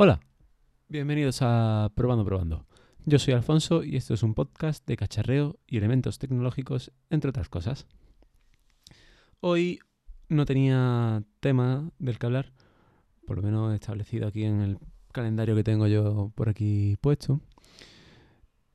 Hola, bienvenidos a Probando Probando. Yo soy Alfonso y esto es un podcast de cacharreo y elementos tecnológicos, entre otras cosas. Hoy no tenía tema del que hablar, por lo menos establecido aquí en el calendario que tengo yo por aquí puesto.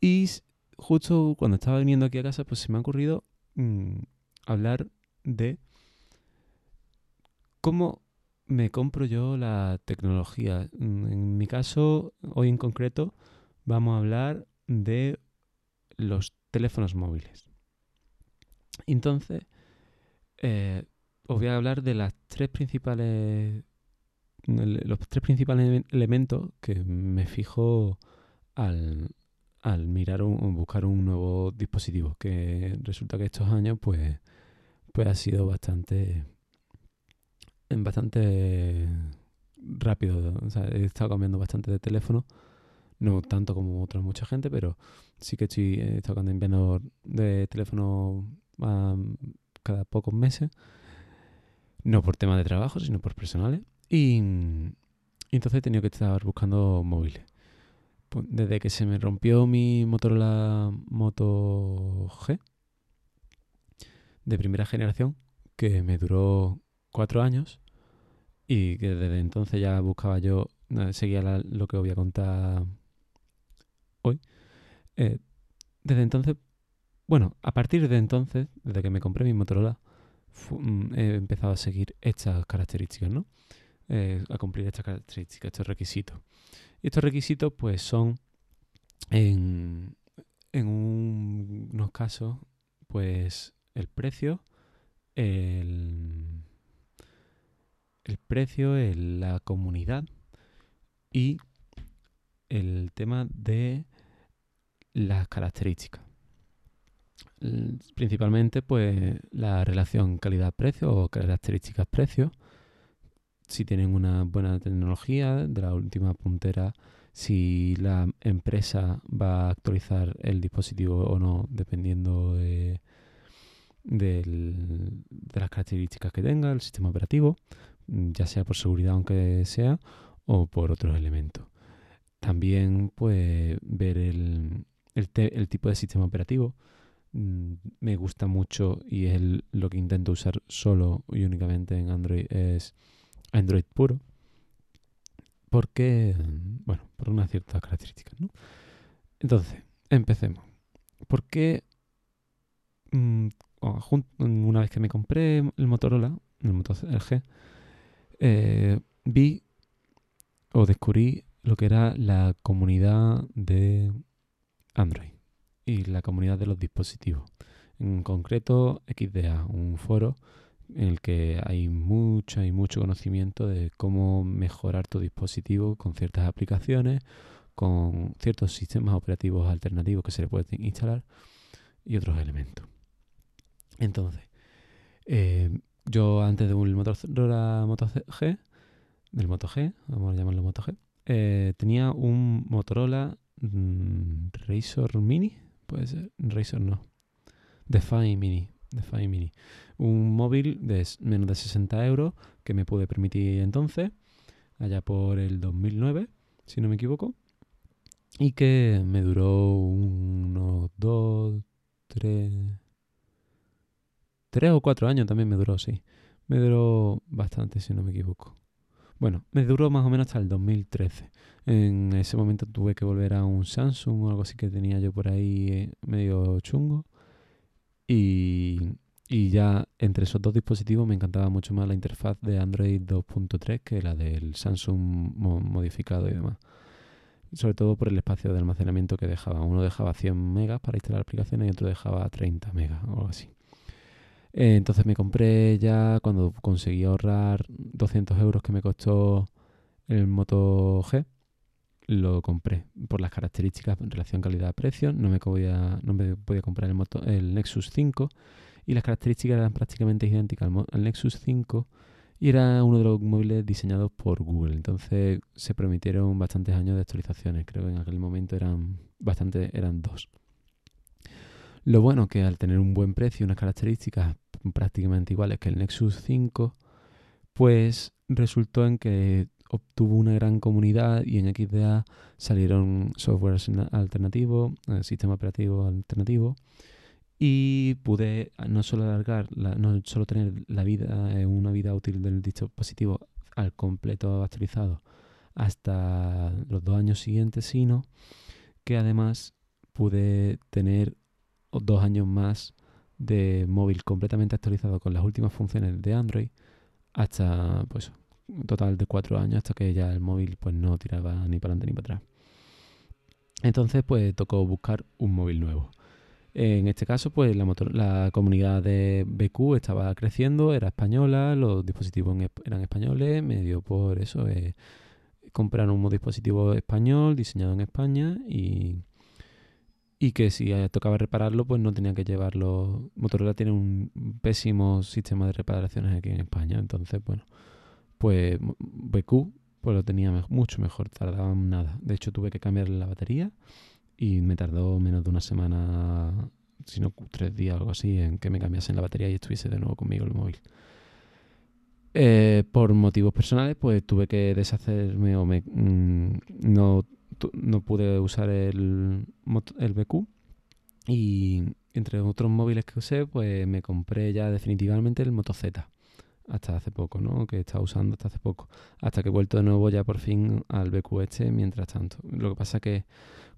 Y justo cuando estaba viniendo aquí a casa, pues se me ha ocurrido mm, hablar de cómo me compro yo la tecnología. Mm, en mi caso, hoy en concreto, vamos a hablar de los teléfonos móviles. Entonces, eh, os voy a hablar de las tres principales los tres principales elementos que me fijo al, al mirar o buscar un nuevo dispositivo que resulta que estos años pues pues ha sido bastante bastante rápido. he estado cambiando bastante de teléfono. No tanto como otra mucha gente, pero sí que estoy he estado cambiando de teléfono cada pocos meses. No por tema de trabajo, sino por personales. Y, entonces he tenido que estar buscando móviles. Pues, desde que se me rompió mi Motorola Moto G de primera generación, que me duró cuatro años, y que desde entonces ya buscaba yo, seguía lo que voy a contar hoy. Eh, desde entonces, bueno, a partir de entonces, desde que me compré mi Motorola, mm, he empezado a seguir estas características, ¿no? Eh, a cumplir estas características, estos requisitos. Y estos requisitos, pues, son en, en unos casos, pues, el precio, el el precio, la comunidad y el tema de las características. Principalmente, pues, la relación calidad-precio o características-precio. Si tienen una buena tecnología de la última puntera, si la empresa va a actualizar el dispositivo o no, dependiendo de, de las características que tenga el sistema operativo. Mm, ya sea por seguridad aunque sea o por otros elementos. También pues ver el, el, tipo de sistema operativo. Mm, me gusta mucho y es lo que intento usar solo y únicamente en Android es Android puro. Porque, bueno, por unas ciertas características, ¿no? Entonces, empecemos. ¿Por qué mm, una vez que me compré el Motorola, el Moto G, eh, vi o descubrí lo que era la comunidad de Android y la comunidad de los dispositivos. En concreto, XDA, un foro en el que hay mucho y mucho conocimiento de cómo mejorar tu dispositivo con ciertas aplicaciones, con ciertos sistemas operativos alternativos que se le pueden instalar y otros elementos. Entonces, eh, yo antes de un Motorola Moto G, del Moto G, vamos a llamarlo Moto G, eh, tenía un Motorola mm, Razor Mini, puede ser, Razor no, Define Mini, Define Mini, un móvil de menos de 60 euros que me pude permitir entonces, allá por el 2009, si no me equivoco, y que me duró unos dos, tres, Tres o cuatro años también me duró, sí. Me duró bastante, si no me equivoco. Bueno, me duró más o menos hasta el 2013. En ese momento tuve que volver a un Samsung o algo así que tenía yo por ahí eh, medio chungo. Y, y ya entre esos dos dispositivos me encantaba mucho más la interfaz de Android 2.3 que la del Samsung modificado y demás. Sobre todo por el espacio de almacenamiento que dejaba. Uno dejaba 100 megas para instalar aplicaciones y otro dejaba 30 megas o algo así. Eh, entonces me compré ya cuando conseguí ahorrar 200 euros que me costó el Moto G. Lo compré por las características en relación calidad-precio. No me podía, no me podía comprar el, moto, el Nexus 5 y las características eran prácticamente idénticas al, Nexus 5 y era uno de los móviles diseñados por Google. Entonces se permitieron bastantes años de actualizaciones. Creo que en aquel momento eran bastante, eran dos. Lo bueno que al tener un buen precio y unas características prácticamente iguales que el Nexus 5, pues resultó en que obtuvo una gran comunidad y en XDA salieron softwares alternativos, eh, sistema operativo alternativo y pude no solo alargar, no solo tener la vida, eh, una vida útil del dispositivo al completo actualizado hasta los dos años siguientes, sino que además pude tener dos años más de móvil completamente actualizado con las últimas funciones de Android hasta pues un total de cuatro años hasta que ya el móvil pues no tiraba ni para adelante ni para atrás. Entonces pues tocó buscar un móvil nuevo. En este caso, pues la, comunidad de BQ estaba creciendo, era española, los dispositivos eran españoles, me dio por eso eh, comprar un dispositivo español diseñado en España y, y que si tocaba repararlo, pues no tenía que llevarlo. Motorola tiene un pésimo sistema de reparaciones aquí en España, entonces, bueno, pues BQ pues lo tenía mucho mejor, tardaba nada. De hecho, tuve que cambiar la batería y me tardó menos de una semana, si no tres días o algo así, en que me cambiasen la batería y estuviese de nuevo conmigo el móvil. Eh, por motivos personales, pues tuve que deshacerme o me, mm, no, no, pude usar el, el BQ. Y entre otros móviles que usé, pues me compré ya definitivamente el Moto Z. Hasta hace poco, ¿no? Que estaba usando hasta hace poco. Hasta que he vuelto de nuevo ya por fin al BQ mientras tanto. Lo que pasa que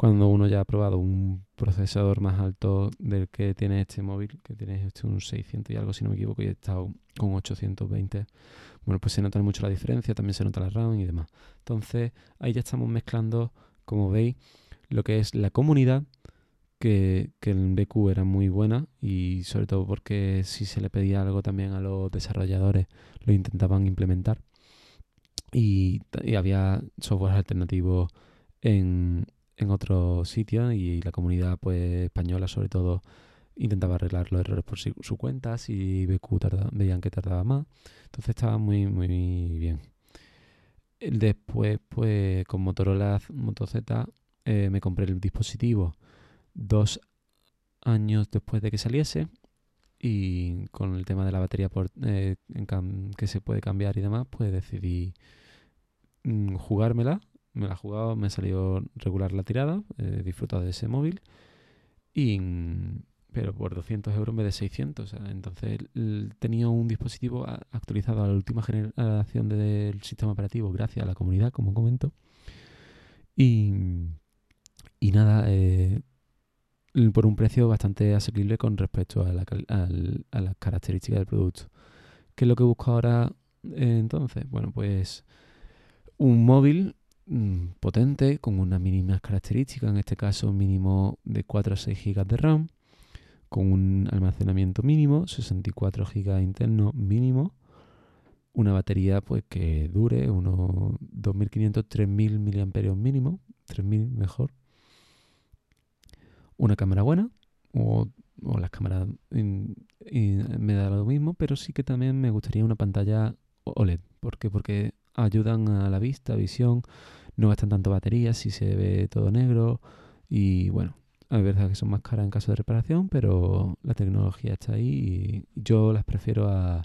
cuando uno ya ha probado un procesador más alto del que tiene este móvil, que tiene este un 600 y algo si no me equivoco, y he estado con 820, bueno, pues se nota mucho la diferencia, también se nota la RAM y demás. Entonces, ahí ya estamos mezclando, como veis, lo que es la comunidad, que, que en BQ era muy buena y sobre todo porque si se le pedía algo también a los desarrolladores, lo intentaban implementar. Y, y había software alternativos en, en otros sitios y la comunidad pues española sobre todo intentaba arreglar los errores por su, cuenta si BQ veían que tardaba más. Entonces estaba muy muy bien. Después pues con Motorola Moto Z eh, me compré el dispositivo dos años después de que saliese y con el tema de la batería por, eh, que se puede cambiar y demás pues decidí mm, jugármela me la he jugado, me ha salido regular la tirada, he disfrutado de ese móvil, y, pero por 200 euros en vez de 600. entonces tenía un dispositivo actualizado a la última generación del sistema operativo gracias a la comunidad, como comento. Y, y nada, eh, por un precio bastante asequible con respecto a, la, a las características del producto. ¿Qué es lo que busco ahora eh, entonces? Bueno, pues un móvil Mm, potente, con unas mínimas características, en este caso mínimo de 4 a 6 GB de RAM, con un almacenamiento mínimo, 64 GB interno mínimo, una batería pues que dure unos 2500, 3000 mAh mínimo, 3000 mejor, una cámara buena, o, las cámaras me da lo mismo, pero sí que también me gustaría una pantalla OLED. ¿Por qué? Porque ayudan a la vista, visión, no gastan tanto baterías si se ve todo negro y bueno, es verdad que son más caras en caso de reparación, pero la tecnología está ahí y yo las prefiero a,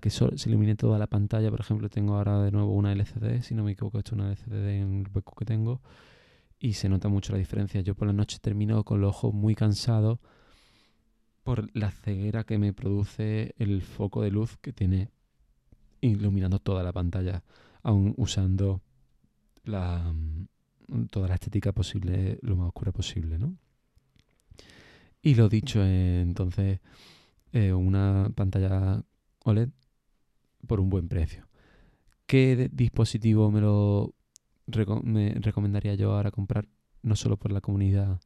que se ilumine toda la pantalla. Por ejemplo, tengo ahora de nuevo una LCD, si no me equivoco, esto es una LCD en el que tengo y se nota mucho la diferencia. Yo por la noche termino con los ojos muy cansados por la ceguera que me produce el foco de luz que tiene iluminando toda la pantalla, aún usando la, mm, toda la estética posible, lo más oscura posible, ¿no? Y lo dicho, eh, entonces, eh, una pantalla OLED por un buen precio. ¿Qué dispositivo me lo me recomendaría yo ahora comprar? No solo por la comunidad,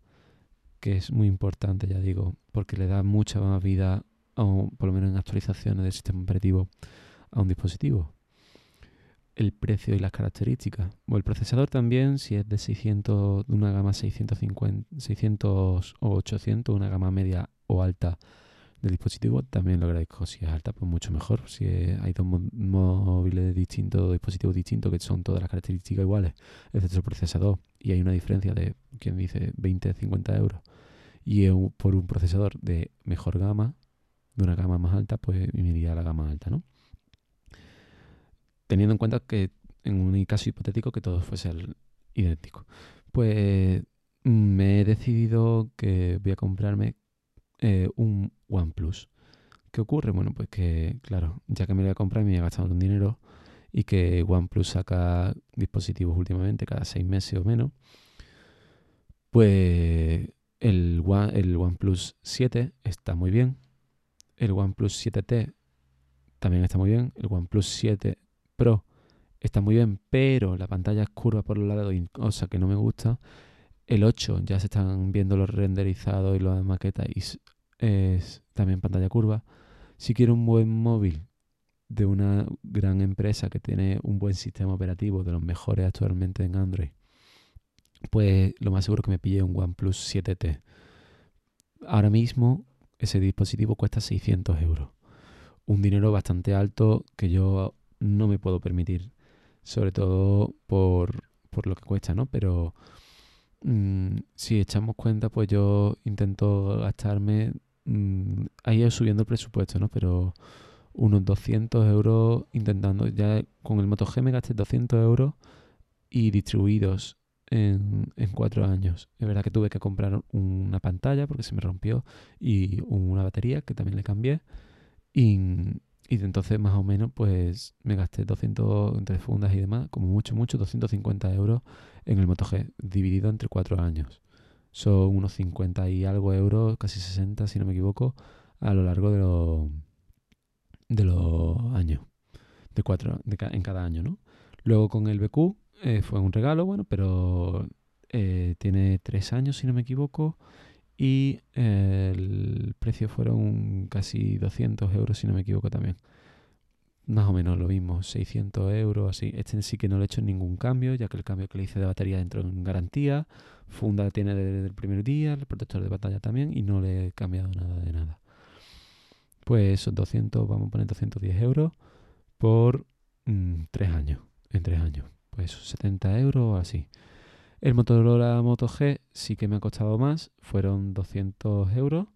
que es muy importante, ya digo, porque le da mucha más vida, o por lo menos en actualizaciones del sistema operativo, a un dispositivo, el precio y las características. O el procesador también, si es de 600, de una gama 650, 600 o 800, una gama media o alta del dispositivo, también lo agradezco. Si es alta, pues mucho mejor. Si hay dos móviles distintos, dispositivos distintos que son todas las características iguales, excepto el procesador, y hay una diferencia de, quien dice, 20, 50 euros, y por un procesador de mejor gama, de una gama más alta, pues me iría a la gama alta, ¿no? teniendo en cuenta que en un caso hipotético que todo fuese idéntico. Pues me he decidido que voy a comprarme eh, un OnePlus. ¿Qué ocurre? Bueno, pues que, claro, ya que me lo voy a comprar me voy a gastar un dinero y que OnePlus saca dispositivos últimamente cada seis meses o menos, pues el, el OnePlus 7 está muy bien, el OnePlus 7T también está muy bien, el OnePlus 7 Pro está muy bien, pero la pantalla es curva por los lados, cosa que no me gusta. El 8 ya se están viendo los renderizados y las maquetas y es también pantalla curva. Si quiero un buen móvil de una gran empresa que tiene un buen sistema operativo, de los mejores actualmente en Android, pues lo más seguro que me pille un OnePlus 7T. Ahora mismo ese dispositivo cuesta 600 euros. Un dinero bastante alto que yo no me puedo permitir, sobre todo por, por lo que cuesta, ¿no? Pero mm, si echamos cuenta, pues yo intento gastarme, mm, ahí es subiendo el presupuesto, ¿no? Pero unos 200 euros intentando, ya con el Moto G me gasté 200 euros y distribuidos en, en, cuatro años. Es verdad que tuve que comprar una pantalla porque se me rompió y una batería que también le cambié. Y, y entonces más o menos pues me gasté 200 entre fundas y demás, como mucho, mucho, 250 euros en el Moto G, dividido entre cuatro años. Son unos 50 y algo euros, casi 60 si no me equivoco, a lo largo de los, de los años, de cuatro, en cada año, ¿no? Luego con el BQ eh, fue un regalo, bueno, pero eh, tiene tres años si no me equivoco y el precio fueron casi 200 euros, si no me equivoco también. Más o menos lo mismo, 600 euros, así. Este sí que no le he hecho ningún cambio, ya que el cambio que le hice de batería dentro en garantía. Funda tiene desde el primer día, el protector de pantalla también, y no le he cambiado nada de nada. Pues esos 200, vamos a poner 210 euros por 3 mm, años, en 3 años. Pues 70 euros así. El Motorola Moto G sí que me ha costado más, fueron 200 euros,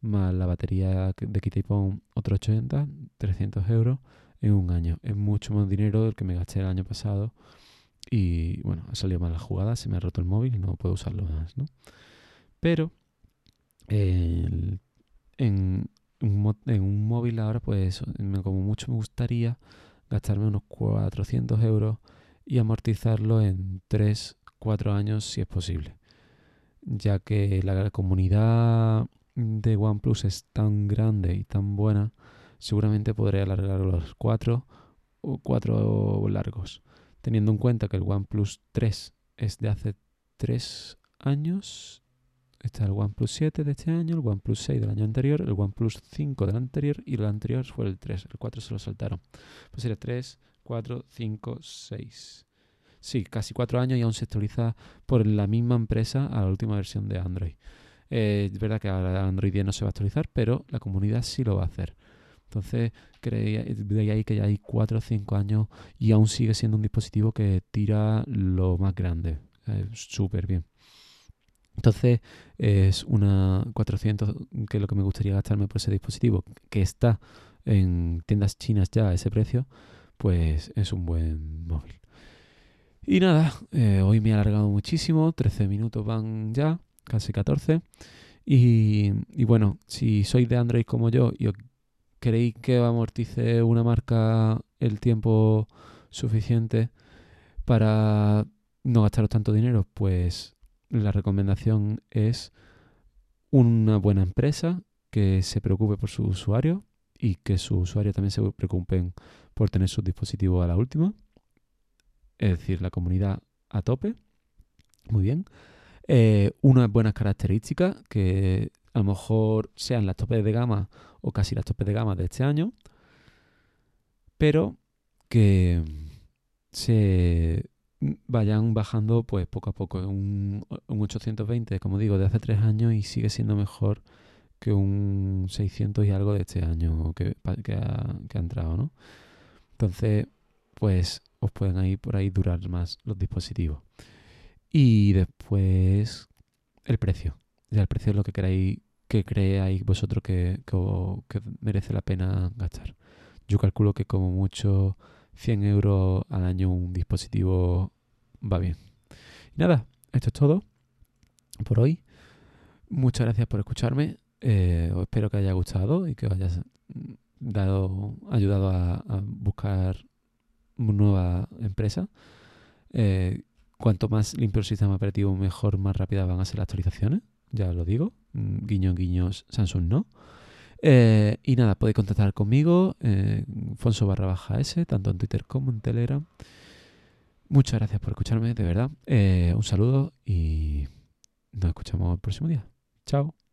más la batería de Kitty Pong otro 80, 300 euros en un año. Es mucho más dinero del que me gasté el año pasado y bueno, ha salido mal la jugada, se me ha roto el móvil y no puedo usarlo más, ¿no? Pero en, un, en un móvil ahora pues como mucho me gustaría gastarme unos 400 euros y amortizarlo en 3 cuatro años si es posible, ya que la comunidad de OnePlus es tan grande y tan buena, seguramente podré alargar los cuatro o cuatro largos, teniendo en cuenta que el OnePlus 3 es de hace tres años. Está el OnePlus 7 de este año, el OnePlus 6 del año anterior, el OnePlus 5 del anterior y el anterior fue el 3. El 4 se lo saltaron. Pues sería 3, 4, 5, 6 sí, casi cuatro años y aún se actualiza por la misma empresa a la última versión de Android. Eh, es verdad que ahora Android 10 no se va a actualizar, pero la comunidad sí lo va a hacer. Entonces, de ahí que ya hay cuatro o cinco años y aún sigue siendo un dispositivo que tira lo más grande. Súper bien. Entonces, es una 400, que es lo que me gustaría gastarme por ese dispositivo, que está en tiendas chinas ya a ese precio, pues es un buen móvil. Y nada, eh, hoy me he alargado muchísimo, 13 minutos van ya, casi 14. Y, bueno, si sois de Android como yo y queréis que amortice una marca el tiempo suficiente para no gastaros tanto dinero, pues la recomendación es una buena empresa que se preocupe por su usuario y que sus usuarios también se preocupen por tener sus dispositivos a la última es decir, la comunidad a tope. Muy bien. Eh, unas buenas características que a lo mejor sean las topes de gama o casi las topes de gama de este año, pero que se vayan bajando pues poco a poco. Un, un 820, como digo, de hace tres años y sigue siendo mejor que un 600 y algo de este año que, ha, que ha entrado, ¿no? Entonces, pues os pueden ahí por ahí durar más los dispositivos. Y después el precio. Ya el precio es lo que queráis, que creáis vosotros que, que, merece la pena gastar. Yo calculo que como mucho 100 euros al año un dispositivo va bien. Y nada, esto es todo por hoy. Muchas gracias por escucharme. Eh, espero que haya gustado y que os haya dado, ayudado a, buscar nueva empresa. Eh, cuanto más limpio el sistema operativo, mejor, más rápidas van a ser las actualizaciones. Ya lo digo. Mm, guiño, guiños, Samsung no. Eh, y nada, podéis contactar conmigo, eh, Fonso barra S, tanto en Twitter como en Telegram. Muchas gracias por escucharme, de verdad. un saludo y nos escuchamos el próximo día. Chao.